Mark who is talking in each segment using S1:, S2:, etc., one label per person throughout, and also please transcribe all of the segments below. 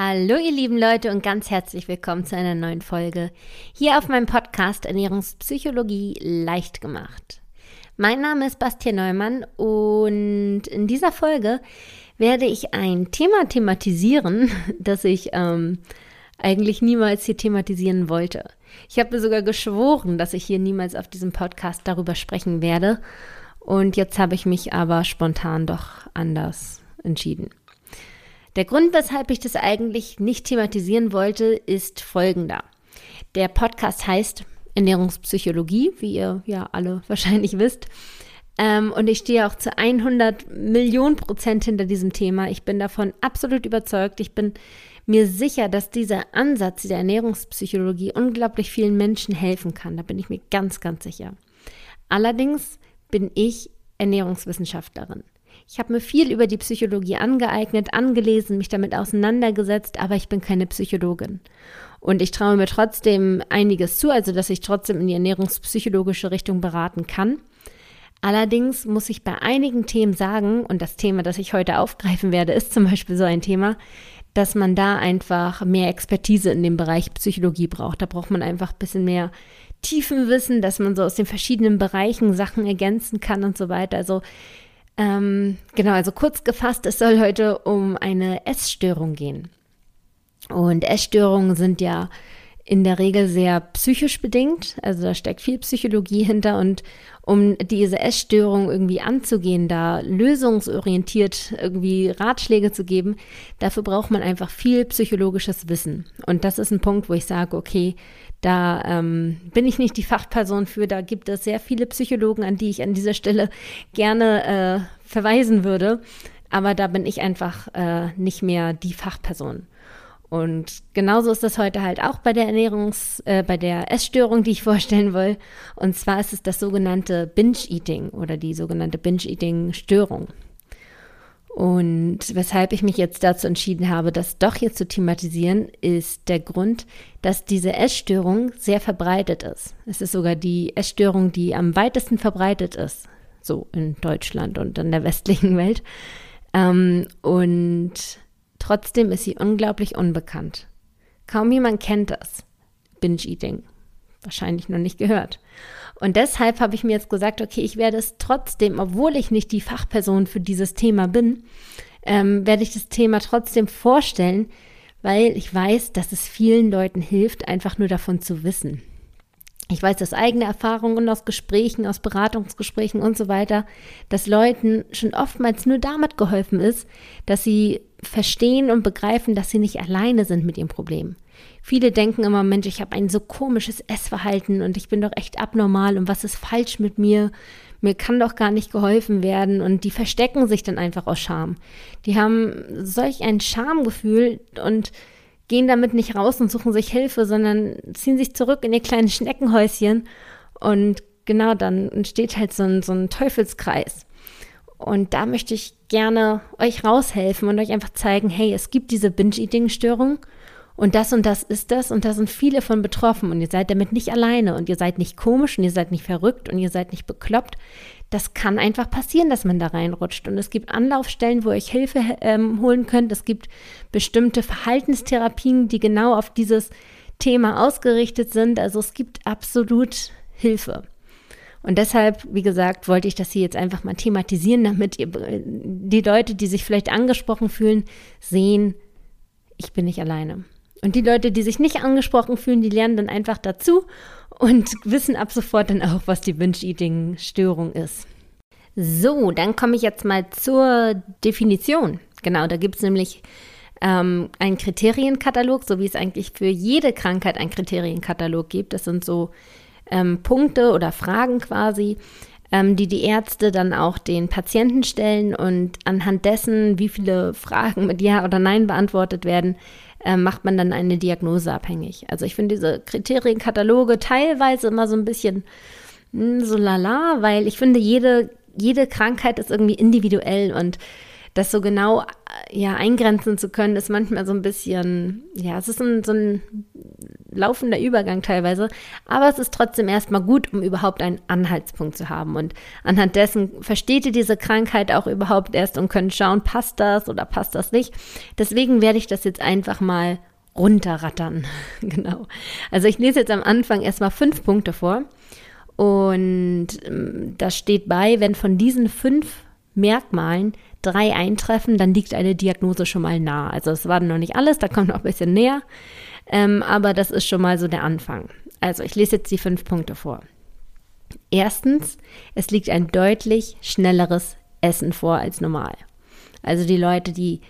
S1: Hallo ihr lieben Leute und ganz herzlich willkommen zu einer neuen Folge hier auf meinem Podcast Ernährungspsychologie leicht gemacht. Mein Name ist Bastian Neumann und in dieser Folge werde ich ein Thema thematisieren, das ich ähm, eigentlich niemals hier thematisieren wollte. Ich habe mir sogar geschworen, dass ich hier niemals auf diesem Podcast darüber sprechen werde und jetzt habe ich mich aber spontan doch anders entschieden. Der Grund, weshalb ich das eigentlich nicht thematisieren wollte, ist folgender. Der Podcast heißt Ernährungspsychologie, wie ihr ja alle wahrscheinlich wisst. Ähm, und ich stehe auch zu 100 Millionen Prozent hinter diesem Thema. Ich bin davon absolut überzeugt. Ich bin mir sicher, dass dieser Ansatz der Ernährungspsychologie unglaublich vielen Menschen helfen kann. Da bin ich mir ganz, ganz sicher. Allerdings bin ich Ernährungswissenschaftlerin. Ich habe mir viel über die Psychologie angeeignet, angelesen, mich damit auseinandergesetzt, aber ich bin keine Psychologin. Und ich traue mir trotzdem einiges zu, also dass ich trotzdem in die ernährungspsychologische Richtung beraten kann. Allerdings muss ich bei einigen Themen sagen, und das Thema, das ich heute aufgreifen werde, ist zum Beispiel so ein Thema, dass man da einfach mehr Expertise in dem Bereich Psychologie braucht. Da braucht man einfach ein bisschen mehr Tiefenwissen, dass man so aus den verschiedenen Bereichen Sachen ergänzen kann und so weiter. Also ähm, genau, also kurz gefasst, es soll heute um eine Essstörung gehen. Und Essstörungen sind ja in der Regel sehr psychisch bedingt, also da steckt viel Psychologie hinter und um diese Essstörung irgendwie anzugehen, da lösungsorientiert irgendwie Ratschläge zu geben, dafür braucht man einfach viel psychologisches Wissen. Und das ist ein Punkt, wo ich sage, okay, da ähm, bin ich nicht die Fachperson für. Da gibt es sehr viele Psychologen, an die ich an dieser Stelle gerne äh, verweisen würde. Aber da bin ich einfach äh, nicht mehr die Fachperson. Und genauso ist das heute halt auch bei der Ernährungs-, äh, bei der Essstörung, die ich vorstellen will. Und zwar ist es das sogenannte Binge-Eating oder die sogenannte Binge-Eating-Störung. Und weshalb ich mich jetzt dazu entschieden habe, das doch hier zu thematisieren, ist der Grund, dass diese Essstörung sehr verbreitet ist. Es ist sogar die Essstörung, die am weitesten verbreitet ist, so in Deutschland und in der westlichen Welt. Ähm, und trotzdem ist sie unglaublich unbekannt. Kaum jemand kennt das. Binge-Eating. Wahrscheinlich noch nicht gehört. Und deshalb habe ich mir jetzt gesagt, okay, ich werde es trotzdem, obwohl ich nicht die Fachperson für dieses Thema bin, ähm, werde ich das Thema trotzdem vorstellen, weil ich weiß, dass es vielen Leuten hilft, einfach nur davon zu wissen. Ich weiß aus eigener Erfahrung und aus Gesprächen, aus Beratungsgesprächen und so weiter, dass Leuten schon oftmals nur damit geholfen ist, dass sie verstehen und begreifen, dass sie nicht alleine sind mit ihrem Problem. Viele denken immer, Mensch, ich habe ein so komisches Essverhalten und ich bin doch echt abnormal und was ist falsch mit mir? Mir kann doch gar nicht geholfen werden und die verstecken sich dann einfach aus Scham. Die haben solch ein Schamgefühl und gehen damit nicht raus und suchen sich Hilfe, sondern ziehen sich zurück in ihr kleines Schneckenhäuschen und genau dann entsteht halt so ein, so ein Teufelskreis. Und da möchte ich gerne euch raushelfen und euch einfach zeigen, hey, es gibt diese Binge-Eating-Störung und das und das ist das und da sind viele von betroffen und ihr seid damit nicht alleine und ihr seid nicht komisch und ihr seid nicht verrückt und ihr seid nicht bekloppt. Das kann einfach passieren, dass man da reinrutscht. Und es gibt Anlaufstellen, wo ihr euch Hilfe ähm, holen könnt. Es gibt bestimmte Verhaltenstherapien, die genau auf dieses Thema ausgerichtet sind. Also es gibt absolut Hilfe. Und deshalb, wie gesagt, wollte ich das hier jetzt einfach mal thematisieren, damit ihr, die Leute, die sich vielleicht angesprochen fühlen, sehen, ich bin nicht alleine. Und die Leute, die sich nicht angesprochen fühlen, die lernen dann einfach dazu und wissen ab sofort dann auch, was die Binge-Eating-Störung ist. So, dann komme ich jetzt mal zur Definition. Genau, da gibt es nämlich ähm, einen Kriterienkatalog, so wie es eigentlich für jede Krankheit einen Kriterienkatalog gibt. Das sind so ähm, Punkte oder Fragen quasi, ähm, die die Ärzte dann auch den Patienten stellen und anhand dessen, wie viele Fragen mit Ja oder Nein beantwortet werden, äh, macht man dann eine Diagnose abhängig. Also ich finde diese Kriterienkataloge teilweise immer so ein bisschen mh, hm, so lala, weil ich finde, jede, jede Krankheit ist irgendwie individuell und das so genau ja, eingrenzen zu können, ist manchmal so ein bisschen, ja, es ist ein, so ein laufender Übergang teilweise, aber es ist trotzdem erstmal gut, um überhaupt einen Anhaltspunkt zu haben. Und anhand dessen versteht ihr diese Krankheit auch überhaupt erst und könnt schauen, passt das oder passt das nicht. Deswegen werde ich das jetzt einfach mal runterrattern. genau. Also ich lese jetzt am Anfang erstmal fünf Punkte vor. Und ähm, da steht bei, wenn von diesen fünf Merkmalen drei eintreffen, dann liegt eine Diagnose schon mal nah. Also es war noch nicht alles, da kommt noch ein bisschen näher, ähm, aber das ist schon mal so der Anfang. Also ich lese jetzt die fünf Punkte vor. Erstens, es liegt ein deutlich schnelleres Essen vor als normal. Also die Leute, die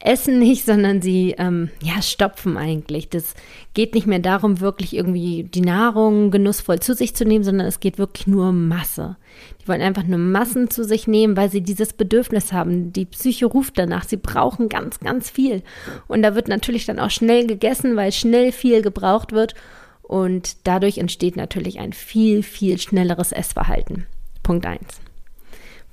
S1: essen nicht, sondern sie ähm, ja stopfen eigentlich. Das geht nicht mehr darum, wirklich irgendwie die Nahrung genussvoll zu sich zu nehmen, sondern es geht wirklich nur um Masse. Die wollen einfach nur Massen zu sich nehmen, weil sie dieses Bedürfnis haben. Die Psyche ruft danach. Sie brauchen ganz, ganz viel. Und da wird natürlich dann auch schnell gegessen, weil schnell viel gebraucht wird. Und dadurch entsteht natürlich ein viel, viel schnelleres Essverhalten. Punkt 1.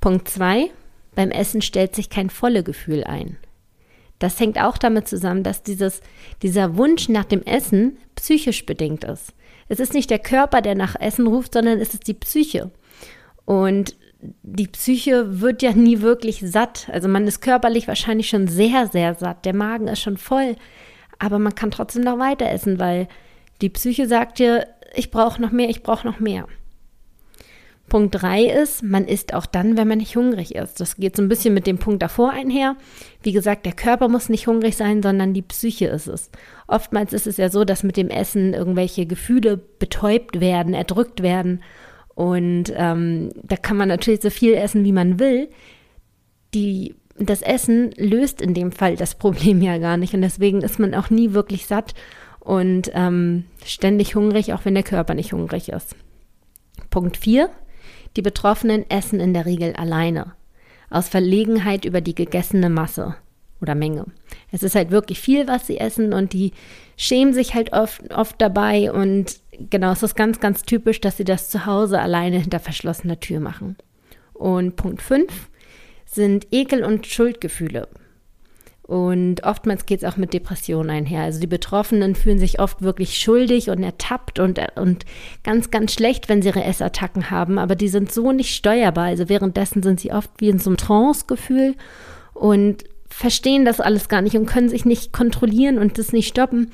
S1: Punkt 2. Beim Essen stellt sich kein volle Gefühl ein. Das hängt auch damit zusammen, dass dieses, dieser Wunsch nach dem Essen psychisch bedingt ist. Es ist nicht der Körper, der nach Essen ruft, sondern es ist die Psyche. Und die Psyche wird ja nie wirklich satt. Also man ist körperlich wahrscheinlich schon sehr, sehr satt. Der Magen ist schon voll. Aber man kann trotzdem noch weiter essen, weil die Psyche sagt dir, ich brauche noch mehr, ich brauche noch mehr. Punkt 3 ist, man isst auch dann, wenn man nicht hungrig ist. Das geht so ein bisschen mit dem Punkt davor einher. Wie gesagt, der Körper muss nicht hungrig sein, sondern die Psyche ist es. Oftmals ist es ja so, dass mit dem Essen irgendwelche Gefühle betäubt werden, erdrückt werden. Und ähm, da kann man natürlich so viel essen, wie man will. Die, das Essen löst in dem Fall das Problem ja gar nicht. Und deswegen ist man auch nie wirklich satt und ähm, ständig hungrig, auch wenn der Körper nicht hungrig ist. Punkt 4 die Betroffenen essen in der Regel alleine, aus Verlegenheit über die gegessene Masse oder Menge. Es ist halt wirklich viel, was sie essen und die schämen sich halt oft, oft dabei und genau, es ist ganz, ganz typisch, dass sie das zu Hause alleine hinter verschlossener Tür machen. Und Punkt 5 sind Ekel und Schuldgefühle. Und oftmals geht es auch mit Depressionen einher. Also die Betroffenen fühlen sich oft wirklich schuldig und ertappt und, und ganz, ganz schlecht, wenn sie ihre Essattacken haben. Aber die sind so nicht steuerbar. Also währenddessen sind sie oft wie in so einem Trance-Gefühl und verstehen das alles gar nicht und können sich nicht kontrollieren und das nicht stoppen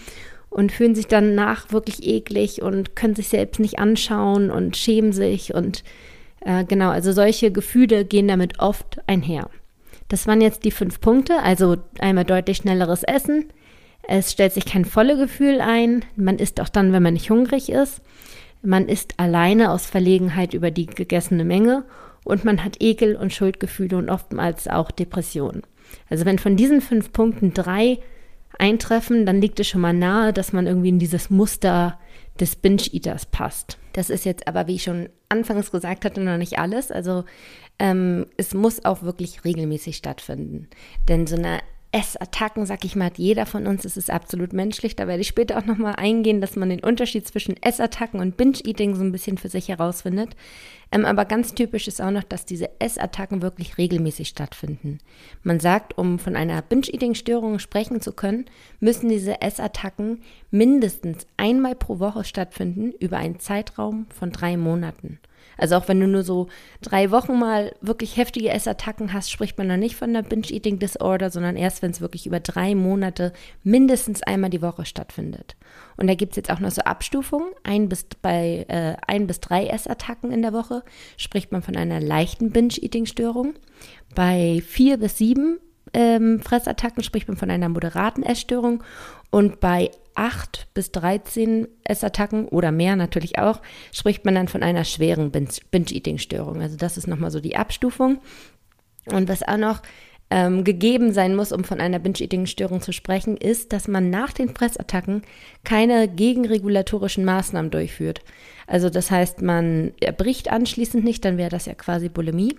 S1: und fühlen sich danach wirklich eklig und können sich selbst nicht anschauen und schämen sich. Und äh, genau, also solche Gefühle gehen damit oft einher. Das waren jetzt die fünf Punkte, also einmal deutlich schnelleres Essen. Es stellt sich kein volle Gefühl ein. Man isst auch dann, wenn man nicht hungrig ist. Man isst alleine aus Verlegenheit über die gegessene Menge und man hat Ekel und Schuldgefühle und oftmals auch Depressionen. Also wenn von diesen fünf Punkten drei eintreffen, dann liegt es schon mal nahe, dass man irgendwie in dieses Muster des Binge-Eaters passt. Das ist jetzt aber, wie ich schon anfangs gesagt hatte, noch nicht alles. Also ähm, es muss auch wirklich regelmäßig stattfinden. Denn so eine Essattacken, sag ich mal, hat jeder von uns. Es ist absolut menschlich. Da werde ich später auch nochmal eingehen, dass man den Unterschied zwischen Essattacken und Binge-Eating so ein bisschen für sich herausfindet. Ähm, aber ganz typisch ist auch noch, dass diese Essattacken wirklich regelmäßig stattfinden. Man sagt, um von einer Binge-Eating-Störung sprechen zu können, müssen diese Essattacken mindestens einmal pro Woche stattfinden über einen Zeitraum von drei Monaten. Also auch wenn du nur so drei Wochen mal wirklich heftige Essattacken hast, spricht man dann nicht von der Binge-Eating Disorder, sondern erst, wenn es wirklich über drei Monate mindestens einmal die Woche stattfindet. Und da gibt es jetzt auch noch so Abstufungen. Ein bis, bei äh, ein bis drei Essattacken in der Woche spricht man von einer leichten Binge-Eating-Störung. Bei vier bis sieben ähm, Fressattacken spricht man von einer moderaten Essstörung und bei 8 bis 13 Essattacken oder mehr natürlich auch, spricht man dann von einer schweren Binge-Eating-Störung. Also das ist nochmal so die Abstufung. Und was auch noch ähm, gegeben sein muss, um von einer Binge-Eating-Störung zu sprechen, ist, dass man nach den Fressattacken keine gegenregulatorischen Maßnahmen durchführt. Also das heißt, man erbricht anschließend nicht, dann wäre das ja quasi Bulimie.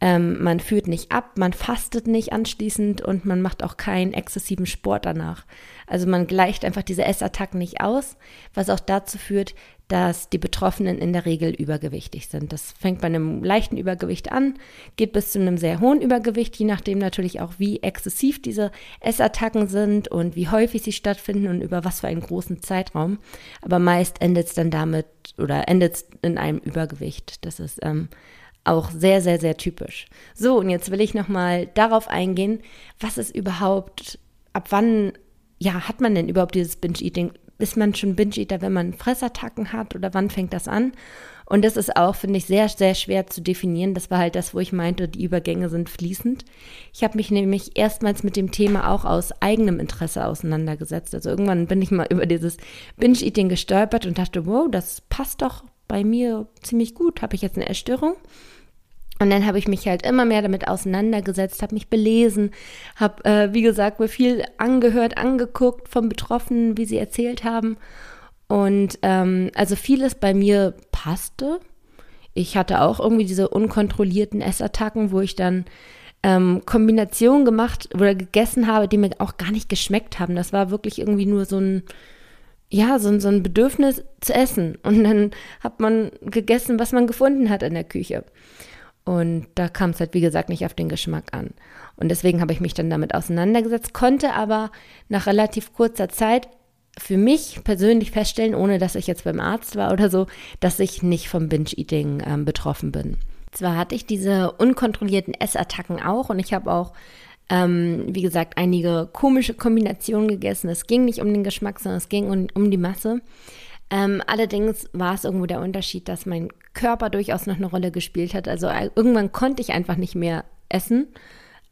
S1: Ähm, man führt nicht ab, man fastet nicht anschließend und man macht auch keinen exzessiven Sport danach. Also man gleicht einfach diese Essattacken nicht aus, was auch dazu führt, dass die Betroffenen in der Regel übergewichtig sind. Das fängt bei einem leichten Übergewicht an, geht bis zu einem sehr hohen Übergewicht, je nachdem natürlich auch, wie exzessiv diese Essattacken sind und wie häufig sie stattfinden und über was für einen großen Zeitraum. Aber meist endet es dann damit oder endet es in einem Übergewicht. Das ist ähm, auch sehr, sehr, sehr typisch. So, und jetzt will ich nochmal darauf eingehen, was ist überhaupt, ab wann, ja, hat man denn überhaupt dieses Binge-Eating? Ist man schon Binge-Eater, wenn man Fressattacken hat oder wann fängt das an? Und das ist auch, finde ich, sehr, sehr schwer zu definieren. Das war halt das, wo ich meinte, die Übergänge sind fließend. Ich habe mich nämlich erstmals mit dem Thema auch aus eigenem Interesse auseinandergesetzt. Also irgendwann bin ich mal über dieses Binge-Eating gestolpert und dachte, wow, das passt doch bei mir ziemlich gut. Habe ich jetzt eine Essstörung? Und dann habe ich mich halt immer mehr damit auseinandergesetzt, habe mich belesen, habe, äh, wie gesagt, mir viel angehört, angeguckt von Betroffenen, wie sie erzählt haben. Und ähm, also vieles bei mir passte. Ich hatte auch irgendwie diese unkontrollierten Essattacken, wo ich dann ähm, Kombinationen gemacht oder gegessen habe, die mir auch gar nicht geschmeckt haben. Das war wirklich irgendwie nur so ein, ja, so, so ein Bedürfnis zu essen. Und dann hat man gegessen, was man gefunden hat in der Küche. Und da kam es halt, wie gesagt, nicht auf den Geschmack an. Und deswegen habe ich mich dann damit auseinandergesetzt, konnte aber nach relativ kurzer Zeit für mich persönlich feststellen, ohne dass ich jetzt beim Arzt war oder so, dass ich nicht vom Binge-Eating ähm, betroffen bin. Zwar hatte ich diese unkontrollierten Essattacken auch und ich habe auch, ähm, wie gesagt, einige komische Kombinationen gegessen. Es ging nicht um den Geschmack, sondern es ging um, um die Masse. Ähm, allerdings war es irgendwo der Unterschied, dass mein Körper durchaus noch eine Rolle gespielt hat. Also äh, irgendwann konnte ich einfach nicht mehr essen.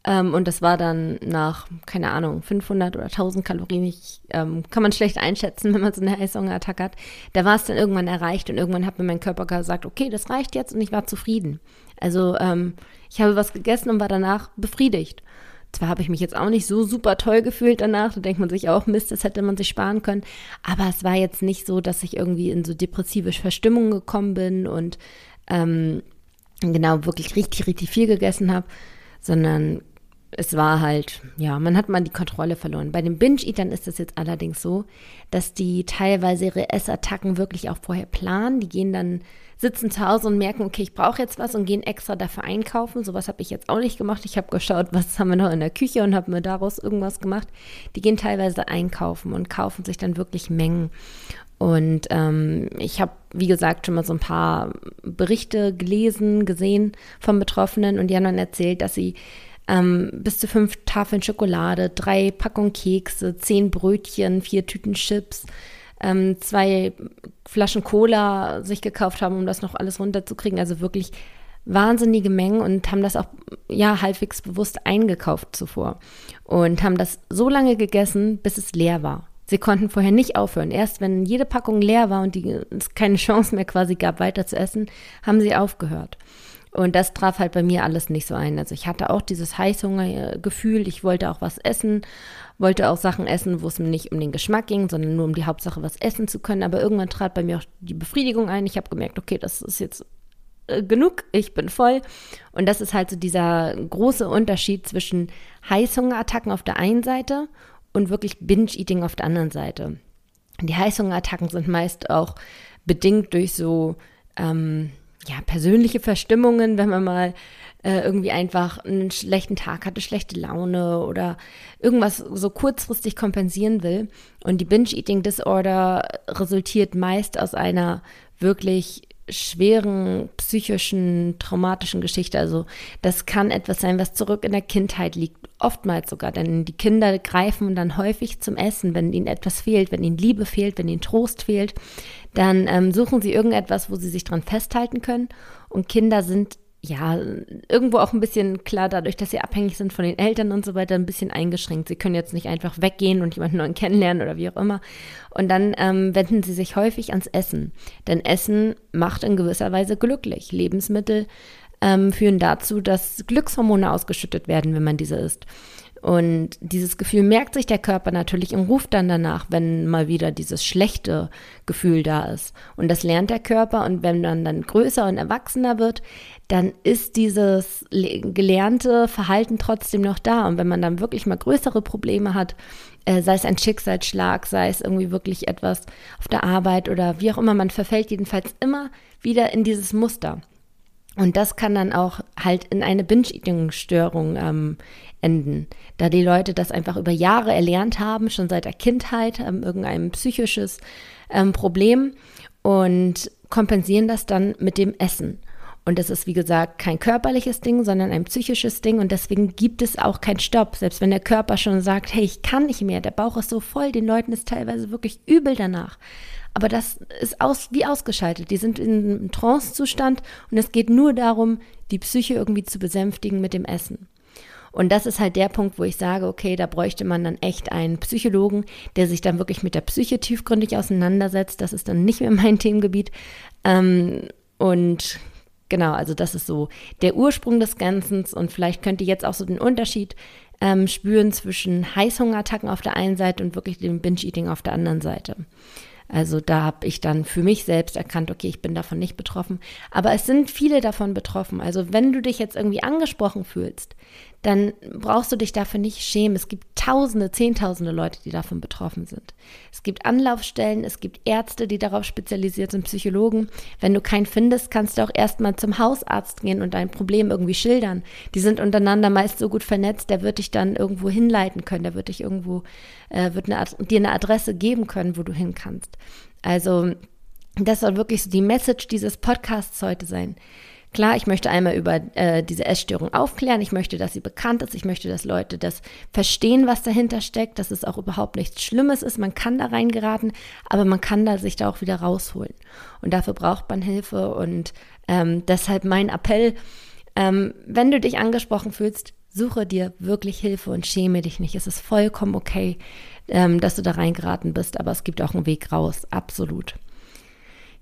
S1: Ähm, und das war dann nach, keine Ahnung, 500 oder 1000 Kalorien. Ich, ähm, kann man schlecht einschätzen, wenn man so eine Heißhungerattacke hat. Da war es dann irgendwann erreicht und irgendwann hat mir mein Körper gesagt, okay, das reicht jetzt und ich war zufrieden. Also ähm, ich habe was gegessen und war danach befriedigt. Zwar habe ich mich jetzt auch nicht so super toll gefühlt danach, da denkt man sich auch, Mist, das hätte man sich sparen können. Aber es war jetzt nicht so, dass ich irgendwie in so depressive Verstimmungen gekommen bin und ähm, genau wirklich richtig, richtig viel gegessen habe, sondern es war halt, ja, man hat mal die Kontrolle verloren. Bei den Binge-Eatern ist es jetzt allerdings so, dass die teilweise ihre Essattacken wirklich auch vorher planen. Die gehen dann sitzen zu Hause und merken, okay, ich brauche jetzt was und gehen extra dafür einkaufen. Sowas habe ich jetzt auch nicht gemacht. Ich habe geschaut, was haben wir noch in der Küche und habe mir daraus irgendwas gemacht. Die gehen teilweise einkaufen und kaufen sich dann wirklich Mengen. Und ähm, ich habe, wie gesagt, schon mal so ein paar Berichte gelesen, gesehen von Betroffenen und die haben dann erzählt, dass sie ähm, bis zu fünf Tafeln Schokolade, drei Packungen Kekse, zehn Brötchen, vier Tüten Chips, ähm, zwei Flaschen Cola sich gekauft haben, um das noch alles runterzukriegen. Also wirklich wahnsinnige Mengen und haben das auch ja halbwegs bewusst eingekauft zuvor und haben das so lange gegessen, bis es leer war. Sie konnten vorher nicht aufhören. Erst wenn jede Packung leer war und die, es keine Chance mehr quasi gab, weiter zu essen, haben sie aufgehört. Und das traf halt bei mir alles nicht so ein. Also ich hatte auch dieses Heißhungergefühl, ich wollte auch was essen, wollte auch Sachen essen, wo es mir nicht um den Geschmack ging, sondern nur um die Hauptsache, was essen zu können. Aber irgendwann trat bei mir auch die Befriedigung ein. Ich habe gemerkt, okay, das ist jetzt äh, genug, ich bin voll. Und das ist halt so dieser große Unterschied zwischen Heißhungerattacken auf der einen Seite und wirklich Binge-Eating auf der anderen Seite. Die Heißhungerattacken sind meist auch bedingt durch so ähm, ja, persönliche Verstimmungen, wenn man mal äh, irgendwie einfach einen schlechten Tag hatte, schlechte Laune oder irgendwas so kurzfristig kompensieren will. Und die Binge-Eating Disorder resultiert meist aus einer wirklich schweren psychischen, traumatischen Geschichte. Also das kann etwas sein, was zurück in der Kindheit liegt, oftmals sogar, denn die Kinder greifen dann häufig zum Essen, wenn ihnen etwas fehlt, wenn ihnen Liebe fehlt, wenn ihnen Trost fehlt, dann ähm, suchen sie irgendetwas, wo sie sich dran festhalten können. Und Kinder sind ja irgendwo auch ein bisschen klar, dadurch, dass sie abhängig sind von den Eltern und so weiter, ein bisschen eingeschränkt. Sie können jetzt nicht einfach weggehen und jemanden neuen kennenlernen oder wie auch immer. Und dann ähm, wenden sie sich häufig ans Essen. Denn Essen macht in gewisser Weise glücklich. Lebensmittel ähm, führen dazu, dass Glückshormone ausgeschüttet werden, wenn man diese isst. Und dieses Gefühl merkt sich der Körper natürlich und ruft dann danach, wenn mal wieder dieses schlechte Gefühl da ist. Und das lernt der Körper und wenn man dann größer und erwachsener wird, dann ist dieses gelernte Verhalten trotzdem noch da. Und wenn man dann wirklich mal größere Probleme hat, äh, sei es ein Schicksalsschlag, sei es irgendwie wirklich etwas auf der Arbeit oder wie auch immer, man verfällt jedenfalls immer wieder in dieses Muster. Und das kann dann auch halt in eine Binge-Eating-Störung ähm, enden, da die Leute das einfach über Jahre erlernt haben, schon seit der Kindheit, haben irgendein psychisches ähm, Problem und kompensieren das dann mit dem Essen. Und das ist, wie gesagt, kein körperliches Ding, sondern ein psychisches Ding. Und deswegen gibt es auch keinen Stopp. Selbst wenn der Körper schon sagt, hey, ich kann nicht mehr, der Bauch ist so voll, den Leuten ist teilweise wirklich übel danach. Aber das ist aus, wie ausgeschaltet. Die sind in einem Trance-Zustand und es geht nur darum, die Psyche irgendwie zu besänftigen mit dem Essen. Und das ist halt der Punkt, wo ich sage, okay, da bräuchte man dann echt einen Psychologen, der sich dann wirklich mit der Psyche tiefgründig auseinandersetzt. Das ist dann nicht mehr mein Themengebiet. Ähm, und genau, also das ist so der Ursprung des Ganzen. Und vielleicht könnt ihr jetzt auch so den Unterschied ähm, spüren zwischen Heißhungerattacken auf der einen Seite und wirklich dem Binge-Eating auf der anderen Seite. Also da habe ich dann für mich selbst erkannt, okay, ich bin davon nicht betroffen. Aber es sind viele davon betroffen. Also wenn du dich jetzt irgendwie angesprochen fühlst, dann brauchst du dich dafür nicht schämen. Es gibt Tausende, Zehntausende Leute, die davon betroffen sind. Es gibt Anlaufstellen, es gibt Ärzte, die darauf spezialisiert sind, Psychologen. Wenn du keinen findest, kannst du auch erstmal zum Hausarzt gehen und dein Problem irgendwie schildern. Die sind untereinander meist so gut vernetzt, der wird dich dann irgendwo hinleiten können, der wird dich irgendwo, äh, wird eine, dir eine Adresse geben können, wo du hin kannst. Also, das soll wirklich so die Message dieses Podcasts heute sein. Klar, ich möchte einmal über äh, diese Essstörung aufklären. Ich möchte, dass sie bekannt ist. Ich möchte, dass Leute das verstehen, was dahinter steckt, dass es auch überhaupt nichts Schlimmes ist. Man kann da reingeraten, aber man kann da sich da auch wieder rausholen. Und dafür braucht man Hilfe. Und ähm, deshalb mein Appell, ähm, wenn du dich angesprochen fühlst, suche dir wirklich Hilfe und schäme dich nicht. Es ist vollkommen okay, ähm, dass du da reingeraten bist, aber es gibt auch einen Weg raus. Absolut.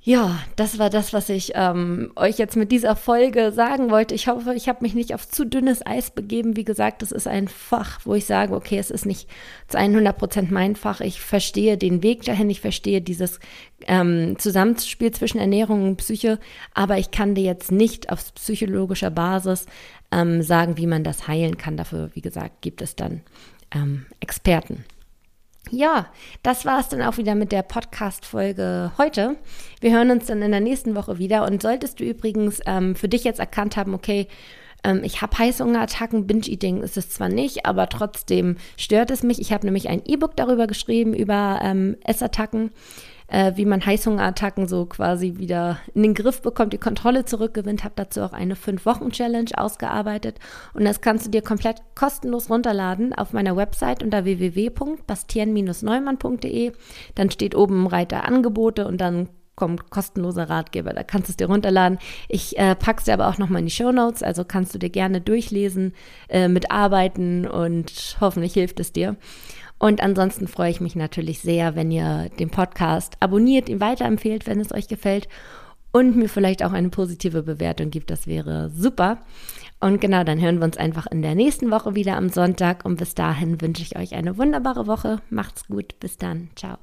S1: Ja, das war das, was ich ähm, euch jetzt mit dieser Folge sagen wollte. Ich hoffe, ich habe mich nicht auf zu dünnes Eis begeben. Wie gesagt, das ist ein Fach, wo ich sage, okay, es ist nicht zu 100 Prozent mein Fach. Ich verstehe den Weg dahin, ich verstehe dieses ähm, Zusammenspiel zwischen Ernährung und Psyche, aber ich kann dir jetzt nicht auf psychologischer Basis ähm, sagen, wie man das heilen kann. Dafür, wie gesagt, gibt es dann ähm, Experten. Ja, das war es dann auch wieder mit der Podcast-Folge heute. Wir hören uns dann in der nächsten Woche wieder. Und solltest du übrigens ähm, für dich jetzt erkannt haben, okay, ähm, ich habe Heißhungerattacken, Binge-Eating ist es zwar nicht, aber trotzdem stört es mich. Ich habe nämlich ein E-Book darüber geschrieben, über ähm, Essattacken äh, wie man Heißhungerattacken so quasi wieder in den Griff bekommt, die Kontrolle zurückgewinnt. Habe dazu auch eine 5-Wochen-Challenge ausgearbeitet und das kannst du dir komplett kostenlos runterladen auf meiner Website unter www.bastien-neumann.de. Dann steht oben im Reiter Angebote und dann kommt kostenloser Ratgeber. Da kannst du es dir runterladen. Ich äh, pack's dir aber auch nochmal in die Show Notes, also kannst du dir gerne durchlesen, äh, mitarbeiten und hoffentlich hilft es dir. Und ansonsten freue ich mich natürlich sehr, wenn ihr den Podcast abonniert, ihn weiterempfehlt, wenn es euch gefällt und mir vielleicht auch eine positive Bewertung gibt. Das wäre super. Und genau, dann hören wir uns einfach in der nächsten Woche wieder am Sonntag. Und bis dahin wünsche ich euch eine wunderbare Woche. Macht's gut. Bis dann. Ciao.